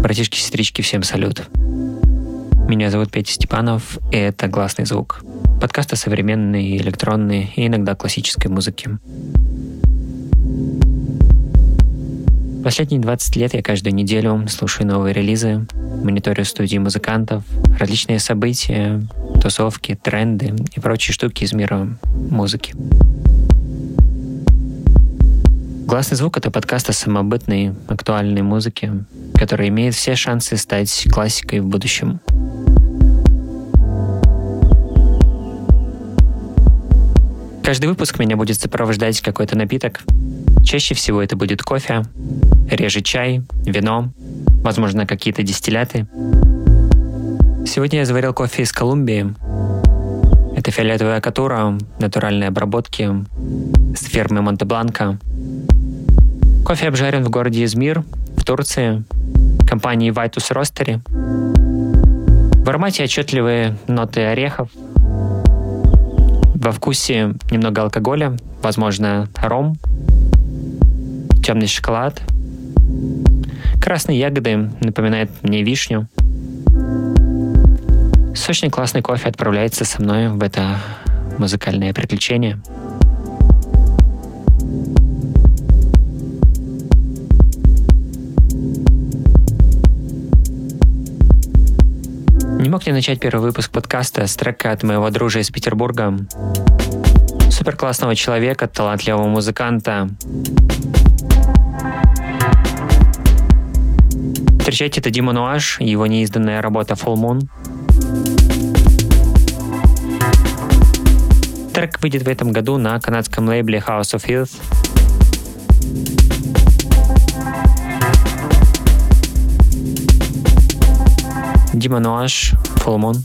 Братишки, сестрички, всем салют. Меня зовут Петя Степанов, и это «Гласный звук». Подкаст о современной, электронной и иногда классической музыке. Последние 20 лет я каждую неделю слушаю новые релизы, мониторю студии музыкантов, различные события, тусовки, тренды и прочие штуки из мира музыки. Гласный звук — это подкаст о самобытной, актуальной музыке, которая имеет все шансы стать классикой в будущем. Каждый выпуск меня будет сопровождать какой-то напиток. Чаще всего это будет кофе, реже чай, вино, возможно, какие-то дистилляты. Сегодня я заварил кофе из Колумбии. Это фиолетовая катура натуральной обработки с фермы Монте-Бланко. Кофе обжарен в городе Измир, в Турции, компании Vitus Roastery. В аромате отчетливые ноты орехов. Во вкусе немного алкоголя, возможно, ром, темный шоколад. Красные ягоды напоминают мне вишню. Сочный классный кофе отправляется со мной в это музыкальное приключение – Не мог не начать первый выпуск подкаста с трека от моего дружа из Петербурга. Супер классного человека, талантливого музыканта. Встречайте, это Дима Нуаш его неизданная работа Full Moon. Трек выйдет в этом году на канадском лейбле House of Youth. Дима Нуаш, Фоломон.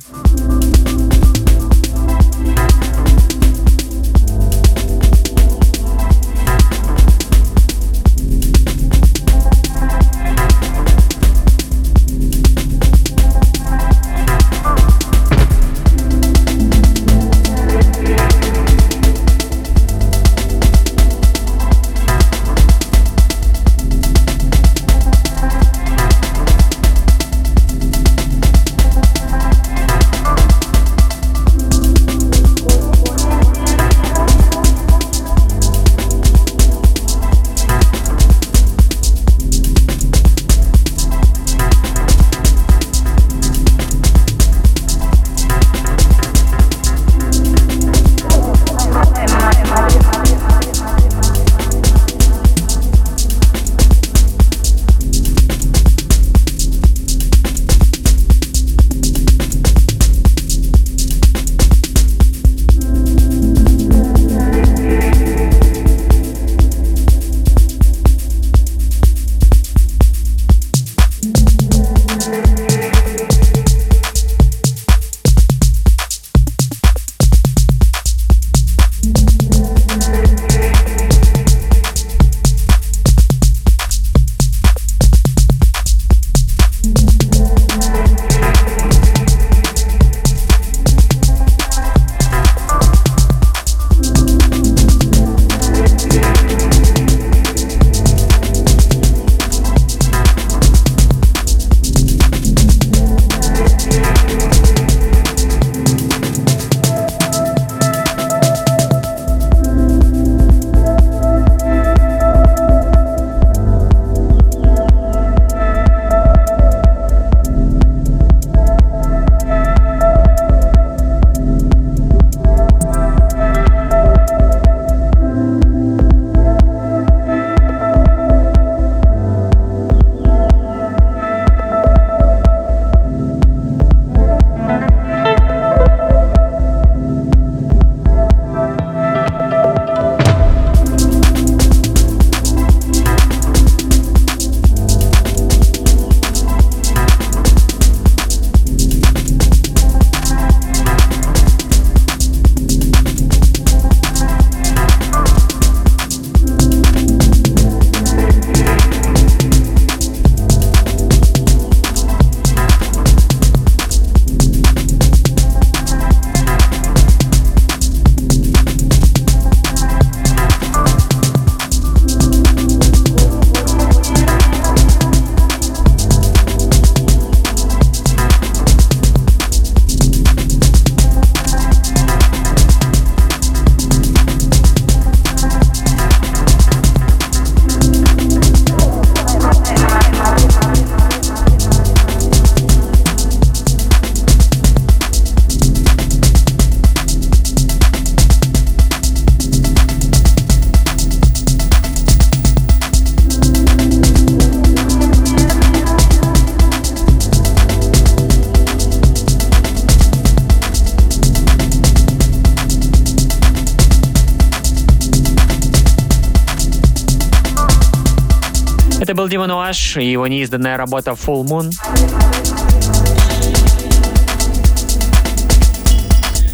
Нуаш и его неизданная работа Full Moon.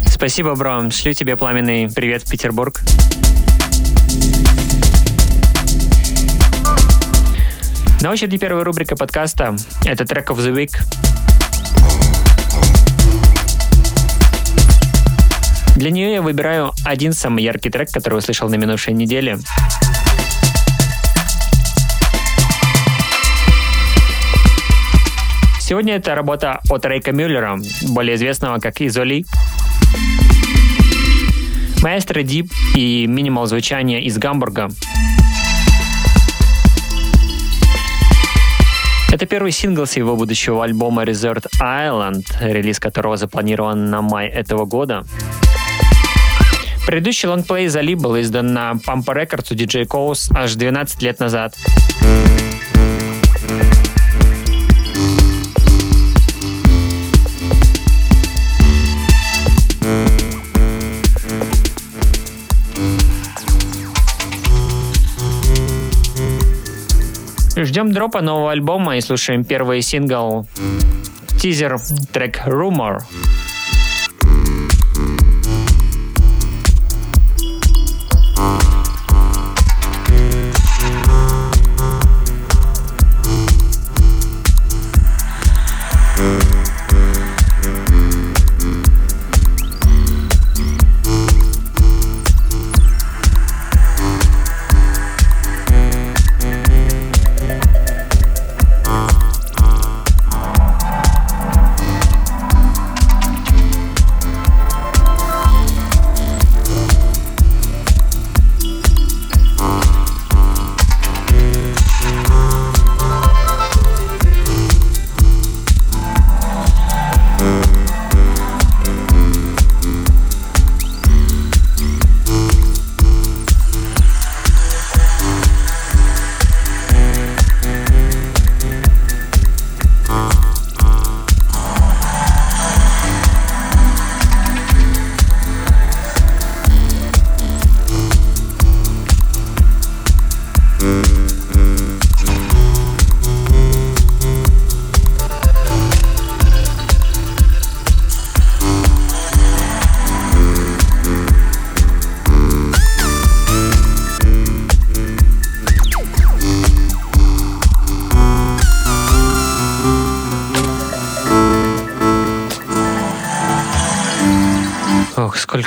Спасибо, бро. Шлю тебе пламенный привет в Петербург. На очереди первая рубрика подкаста. Это Track of the Week. Для нее я выбираю один самый яркий трек, который услышал на минувшей неделе. Сегодня это работа от Рейка Мюллера, более известного как Изоли. Маэстро Дип и минимал звучания из Гамбурга. Это первый сингл с его будущего альбома Resort Island, релиз которого запланирован на май этого года. Предыдущий лонгплей Зали был издан на Pampa Records у DJ Coase аж 12 лет назад. Ждем дропа нового альбома и слушаем первый сингл тизер трек Rumor.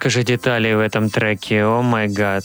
Сколько же деталей в этом треке, о май гад.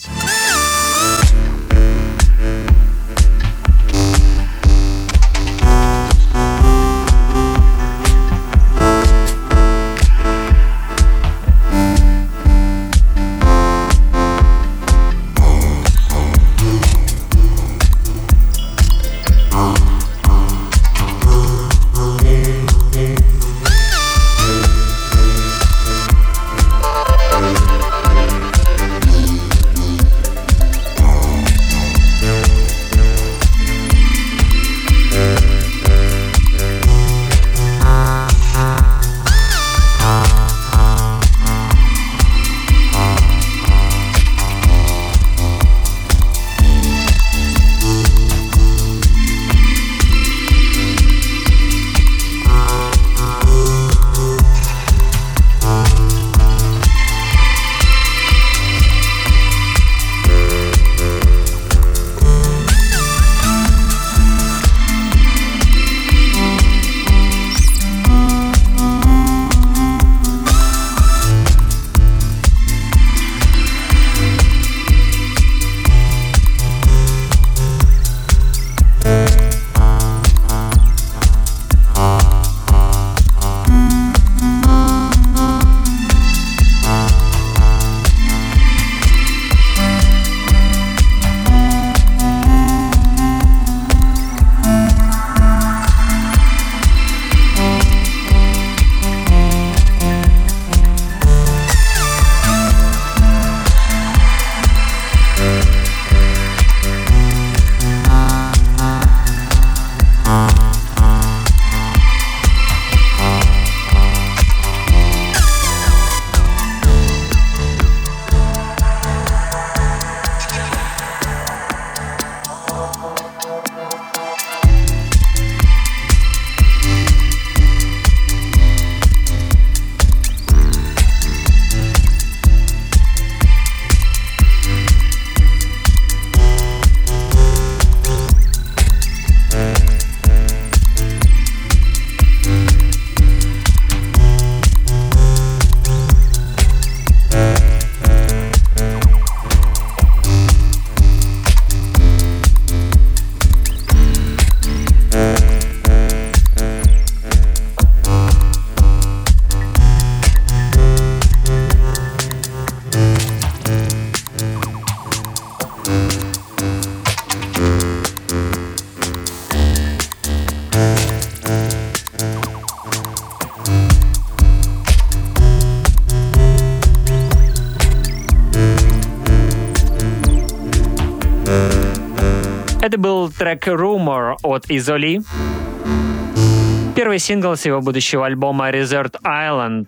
Трек Rumor от Изоли. Первый сингл с его будущего альбома Resort Island.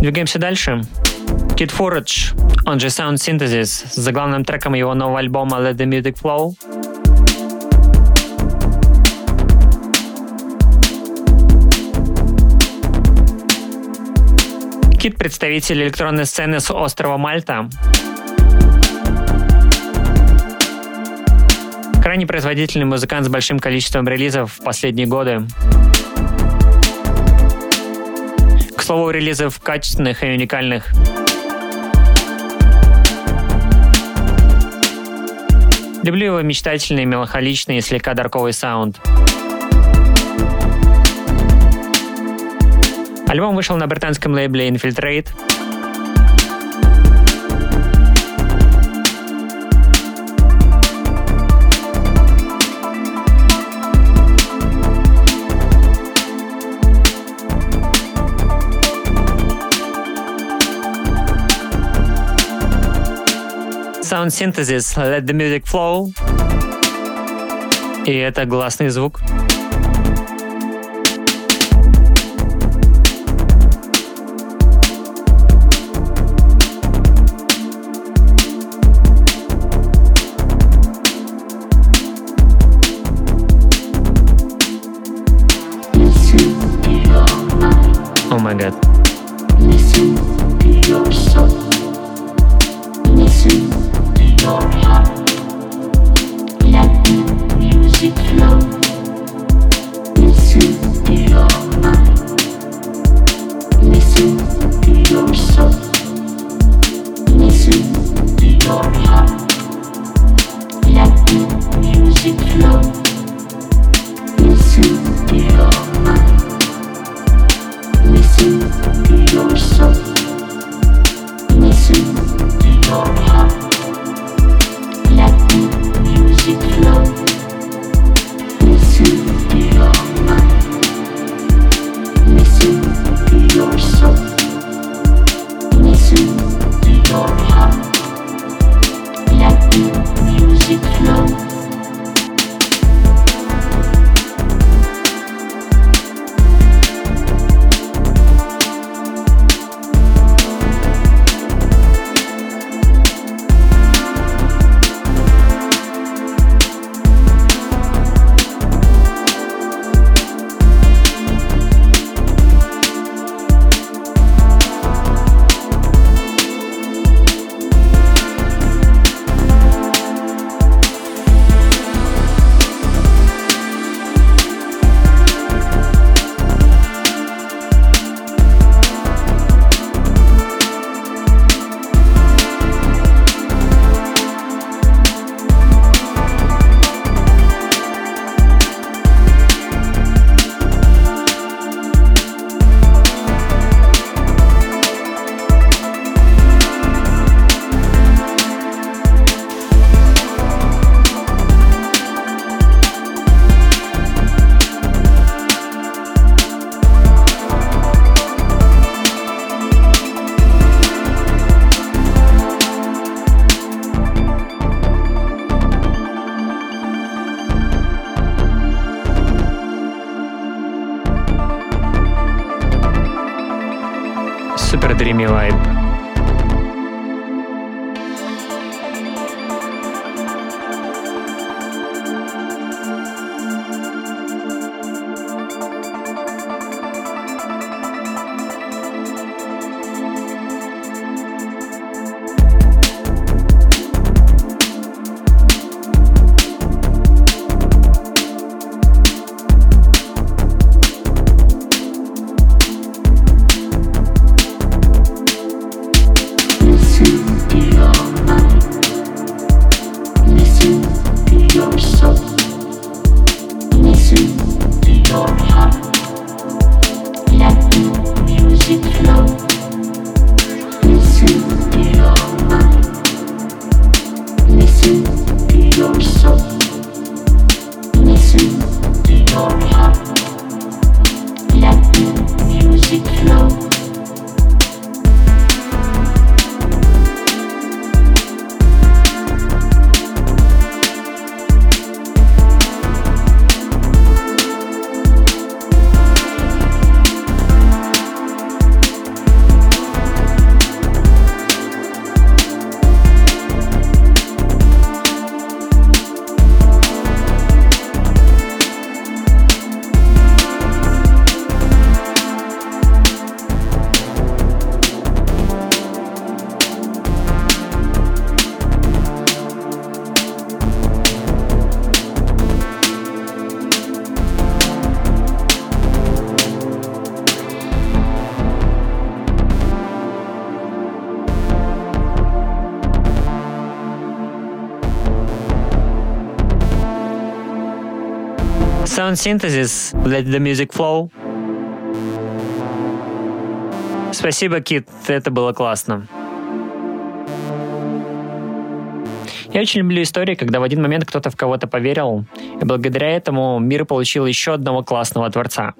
Двигаемся дальше. Kid Forage, он же Sound Synthesis, с главным треком его нового альбома Let the Music Flow. Кит — представитель электронной сцены с острова Мальта. Крайне производительный музыкант с большим количеством релизов в последние годы. К слову, релизов качественных и уникальных. Люблю его мечтательный, меланхоличный и слегка дарковый саунд. Альбом вышел на британском лейбле Infiltrate. Sound Synthesis, Let the Music Flow. И это гласный звук. Synthesis, let the music flow. Спасибо, Кит, это было классно. Я очень люблю истории, когда в один момент кто-то в кого-то поверил, и благодаря этому мир получил еще одного классного творца.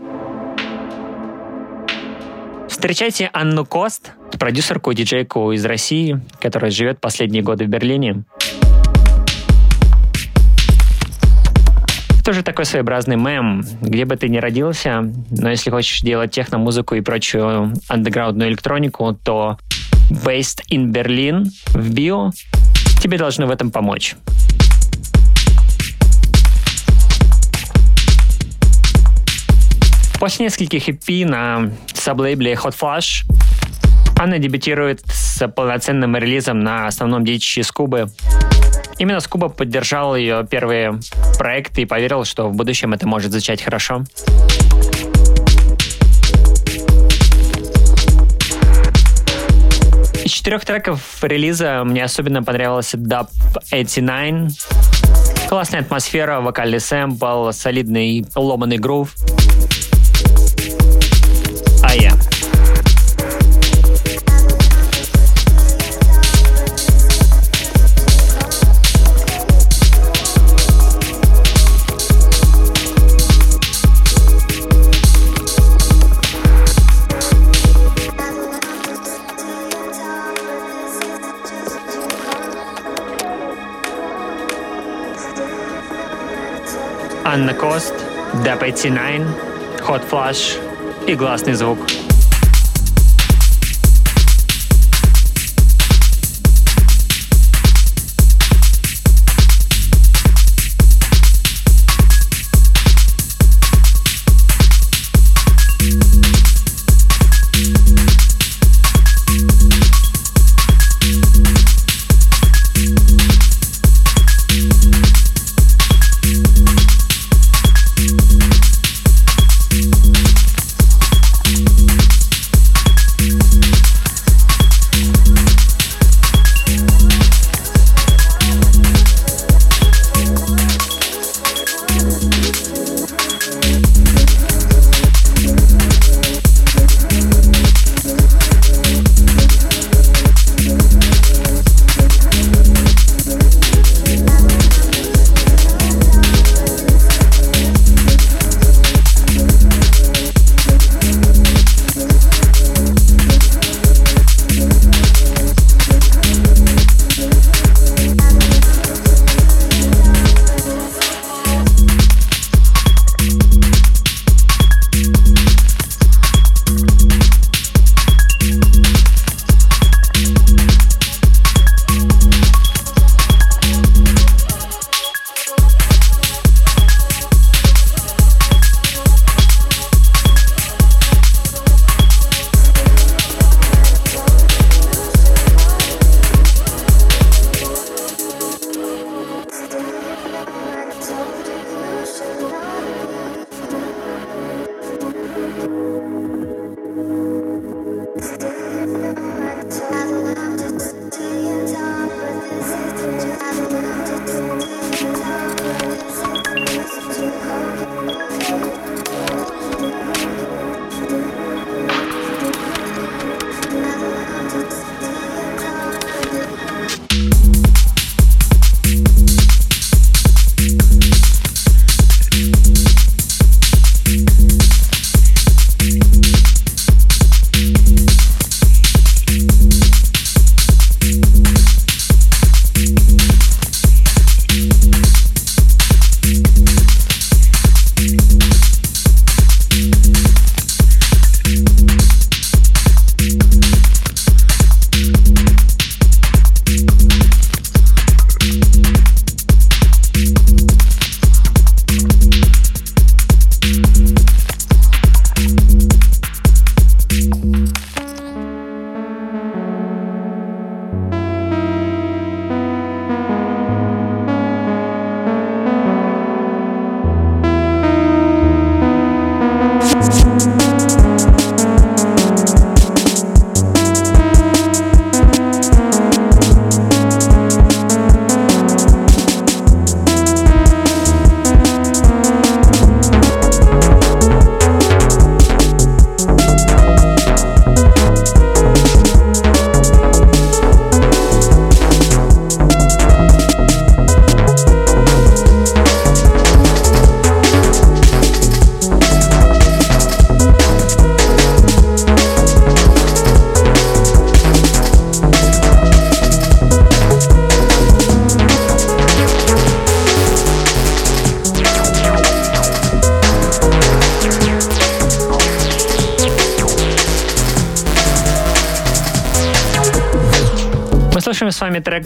Встречайте Анну Кост, продюсерку и диджейку из России, которая живет последние годы в Берлине. Тоже такой своеобразный мем. Где бы ты ни родился, но если хочешь делать техно-музыку и прочую андеграундную электронику, то Based in Berlin в био тебе должны в этом помочь. После нескольких EP на саблейбле Hot Flash Анна дебютирует с полноценным релизом на основном детище Скубы Именно Скуба поддержал ее первые проекты и поверил, что в будущем это может звучать хорошо. Из четырех треков релиза мне особенно понравился Dub 89. Классная атмосфера, вокальный сэмпл, солидный ломаный грув. А я. Анна Кост, Dap 89, Hot Flash и гласный звук.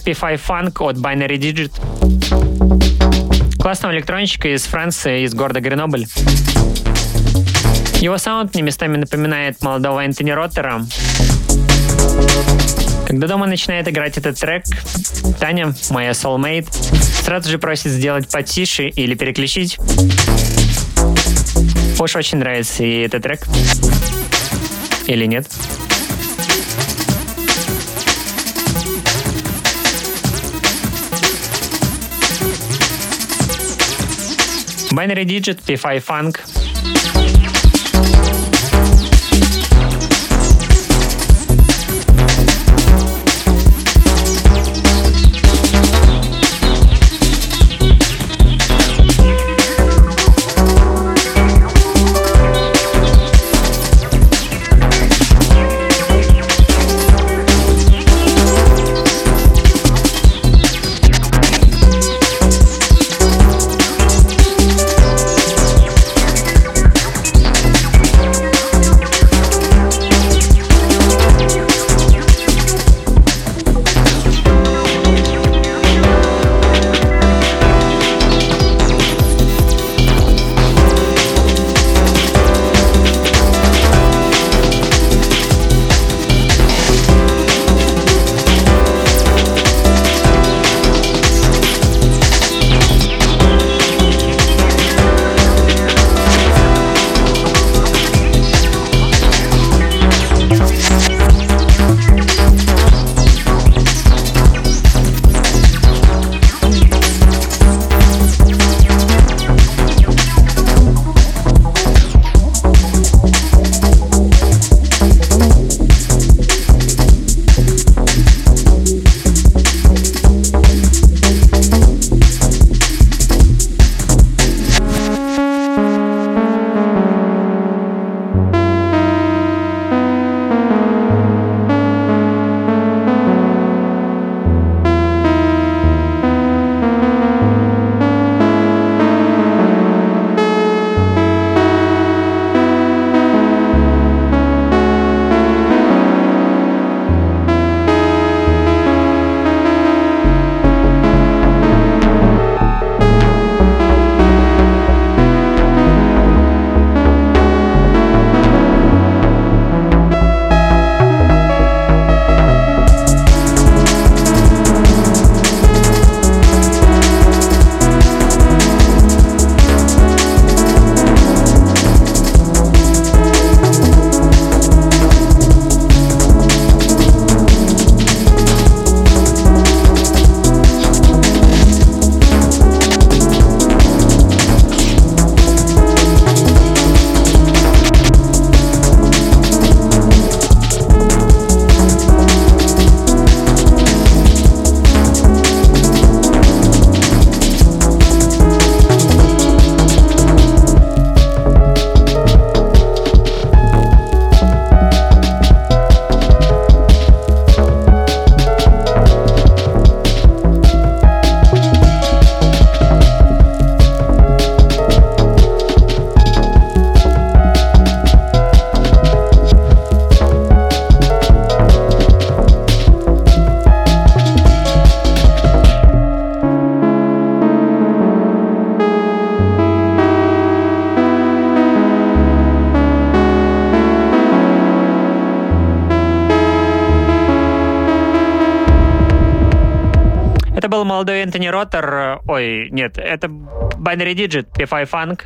P5 Funk от Binary Digit. Классного электронщика из Франции, из города Гренобль. Его саунд мне местами напоминает молодого Энтони Роттера. Когда дома начинает играть этот трек, Таня, моя soulmate, сразу же просит сделать потише или переключить. Уж очень нравится ей этот трек. Или нет? Binary Digit, P5 Funk. Молодой Энтони Роттер, ой, нет, это Binary Digit, P5 Funk.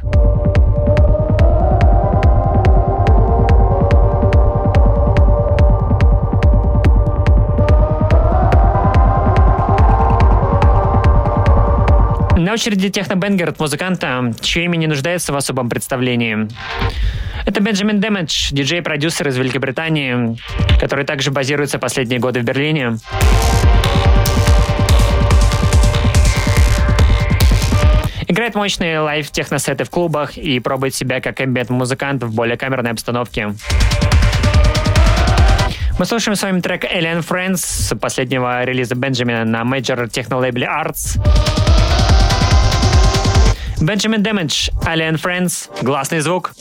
На очереди технобенгер от музыканта, чье имя не нуждается в особом представлении. Это Бенджамин Дэмэдж, диджей-продюсер из Великобритании, который также базируется последние годы в Берлине. Играет мощные live-техносеты в клубах и пробует себя как эмбиент-музыкант в более камерной обстановке. Мы слушаем с вами трек Alien Friends с последнего релиза Бенджамина на major технолейбле Arts. Benjamin Damage, Alien Friends, гласный звук.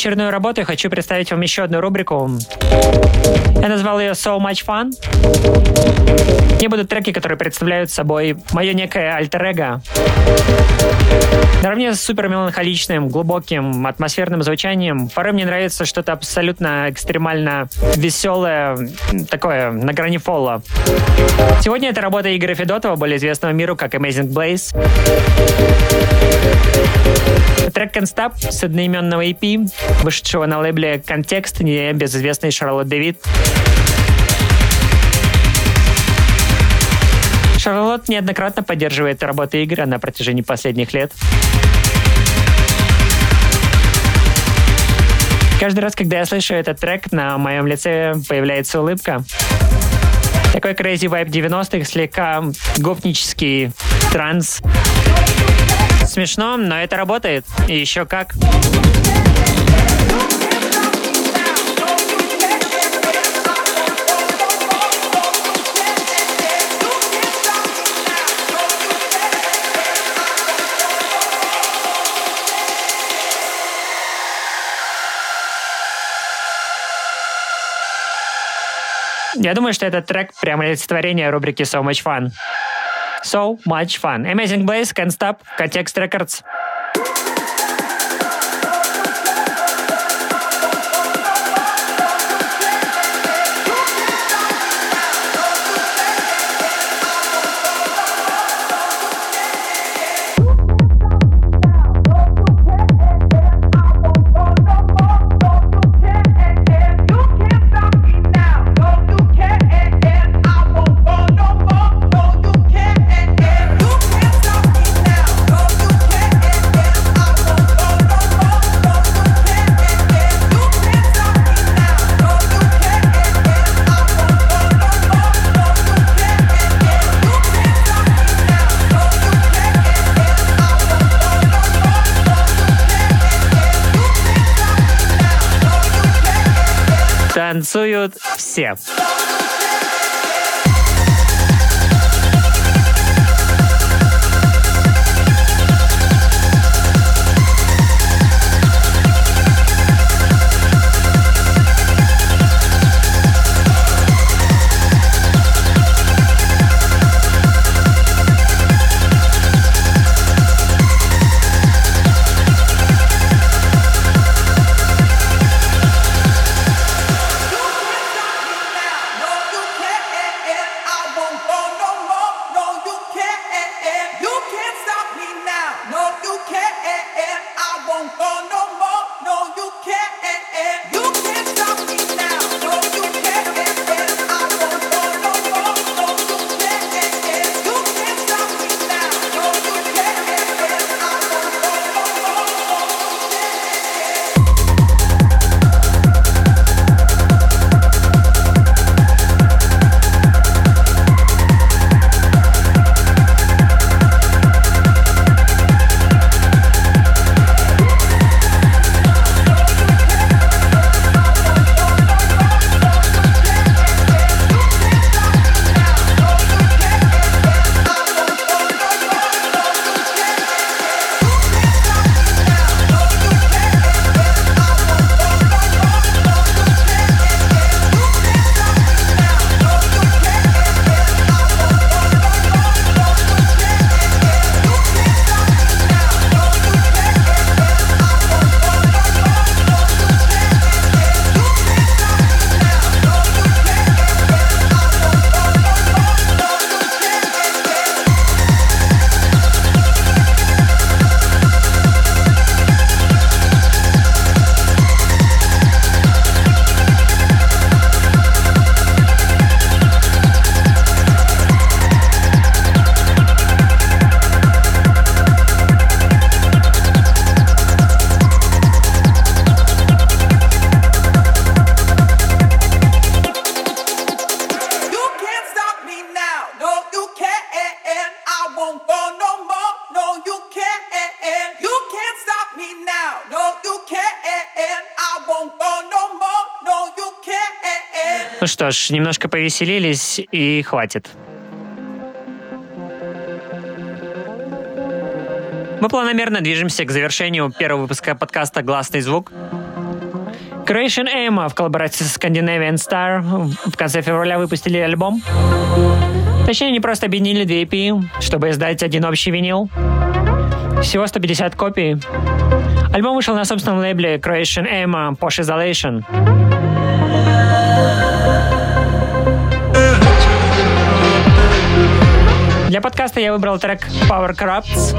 Очередную работу я хочу представить вам еще одну рубрику. Я назвал ее So Much Fun. Не будут треки, которые представляют собой мое некое альтер-эго. Наравне с супер меланхоличным, глубоким, атмосферным звучанием, порой мне нравится что-то абсолютно экстремально веселое, такое, на грани фола. Сегодня это работа Игоря Федотова, более известного миру как Amazing Blaze. Трек Stop с одноименного EP, вышедшего на лейбле Контекст, небезызвестный Шарлотт Дэвид. Шарлотт неоднократно поддерживает работы Игоря на протяжении последних лет. Каждый раз, когда я слышу этот трек, на моем лице появляется улыбка. Такой crazy vibe 90-х, слегка гопнический транс. Смешно, но это работает. И еще как. Я думаю, что этот трек прямо олицетворение рубрики So Much Fun. So Much Fun. Amazing Blaze, Can't Stop, Context Records. Yeah. Ж, немножко повеселились и хватит. Мы планомерно движемся к завершению первого выпуска подкаста «Гласный звук». Creation Emma в коллаборации с Scandinavian Star в конце февраля выпустили альбом. Точнее, они просто объединили две EP, чтобы издать один общий винил. Всего 150 копий. Альбом вышел на собственном лейбле Croatian Emma Posh Isolation. Для подкаста я выбрал трек Power Corrupts.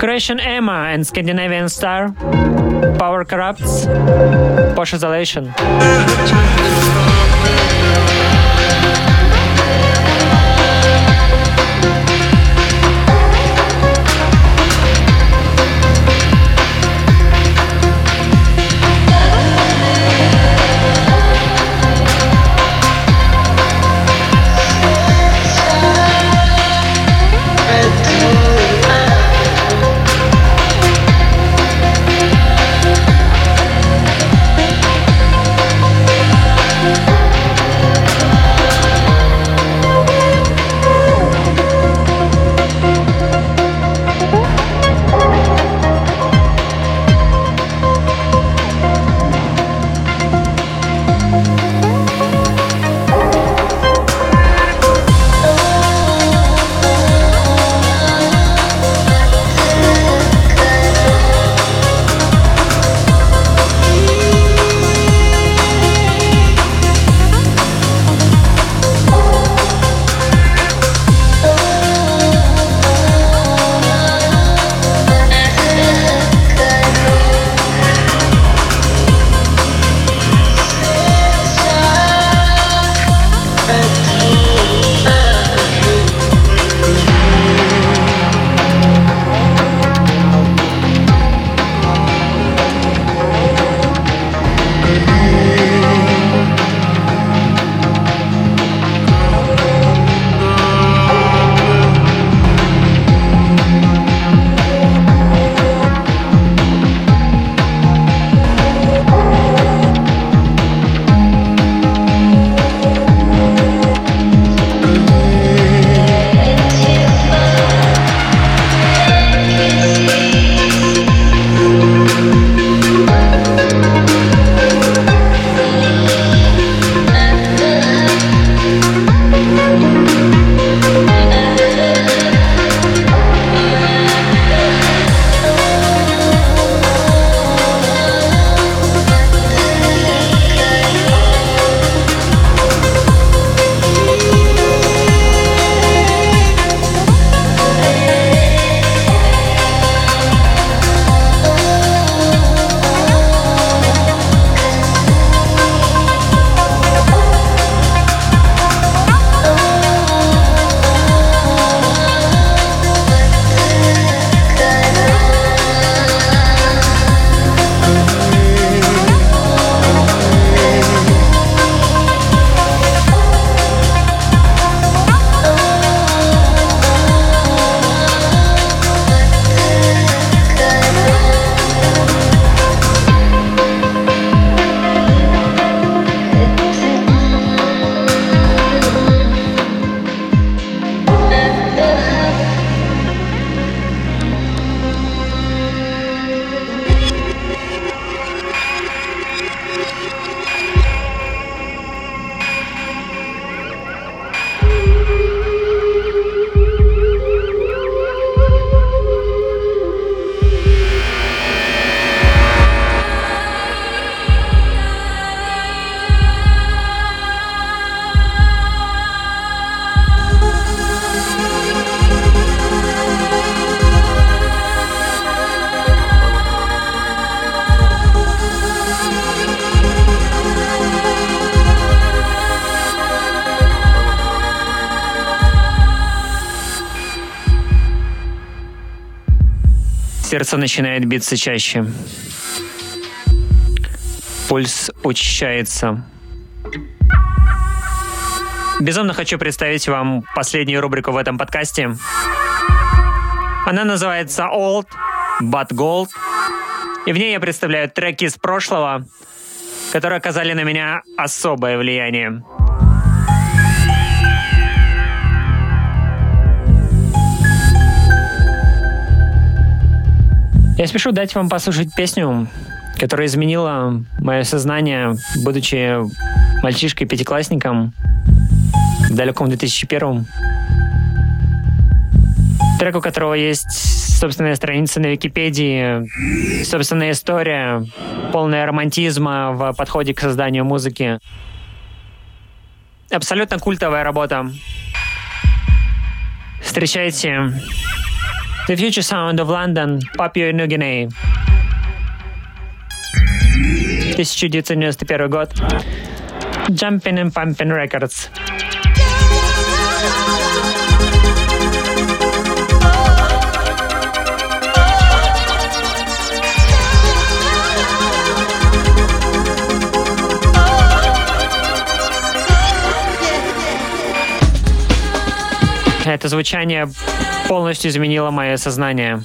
Croatian Emma and Scandinavian Star, Power Corrupts, Posh Isolation. Сердце начинает биться чаще. Пульс учащается. Безумно хочу представить вам последнюю рубрику в этом подкасте. Она называется Old But Gold. И в ней я представляю треки из прошлого, которые оказали на меня особое влияние. Я спешу дать вам послушать песню, которая изменила мое сознание, будучи мальчишкой-пятиклассником в далеком 2001 Трек, у которого есть собственная страница на Википедии, собственная история, полная романтизма в подходе к созданию музыки. Абсолютно культовая работа. Встречайте The Future Sound of London, Papua New Guinea. 1991 год. Jumping and Pumping Records. Это звучание полностью изменило мое сознание.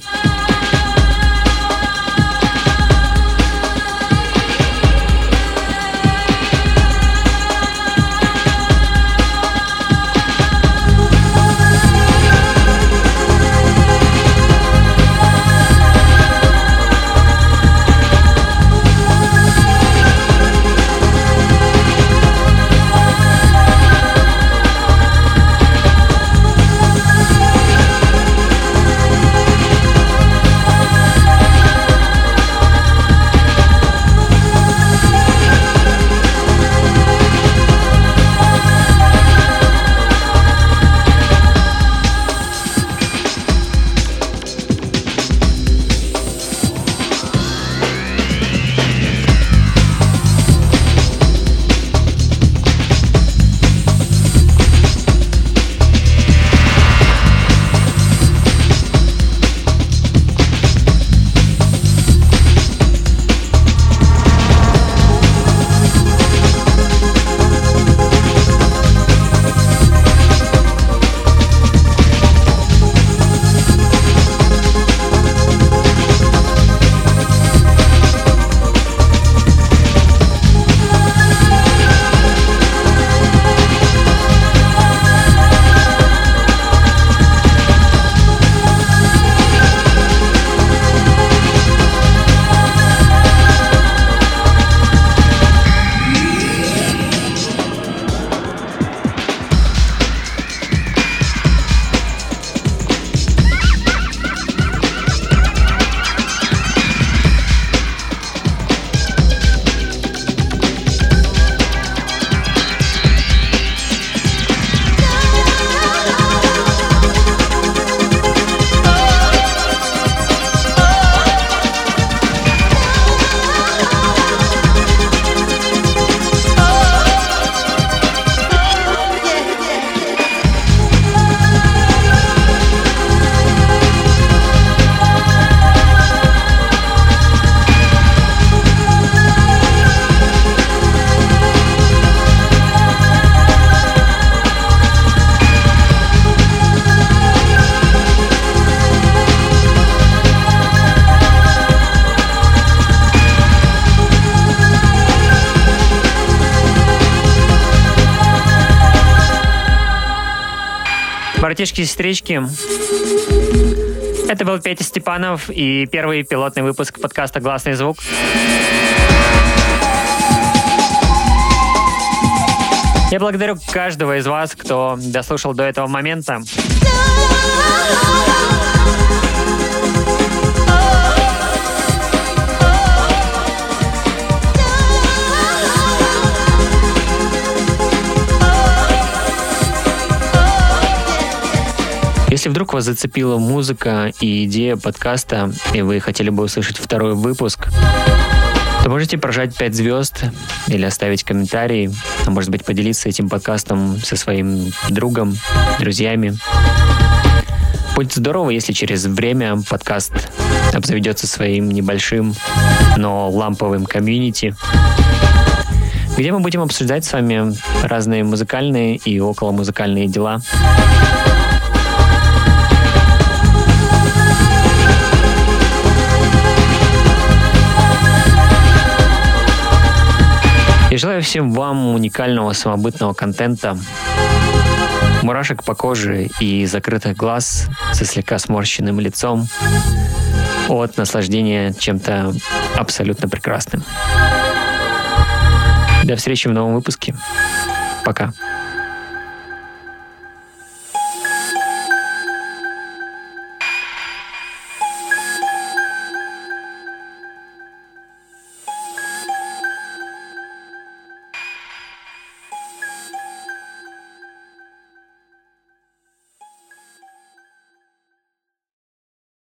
Братишки-сестрички, это был Петя Степанов и первый пилотный выпуск подкаста «Гласный звук». Я благодарю каждого из вас, кто дослушал до этого момента. Если вдруг вас зацепила музыка и идея подкаста, и вы хотели бы услышать второй выпуск, то можете прожать 5 звезд или оставить комментарий, а может быть поделиться этим подкастом со своим другом, друзьями. Будет здорово, если через время подкаст обзаведется своим небольшим, но ламповым комьюнити, где мы будем обсуждать с вами разные музыкальные и околомузыкальные дела. Желаю всем вам уникального самобытного контента, мурашек по коже и закрытых глаз со слегка сморщенным лицом от наслаждения чем-то абсолютно прекрасным. До встречи в новом выпуске. Пока.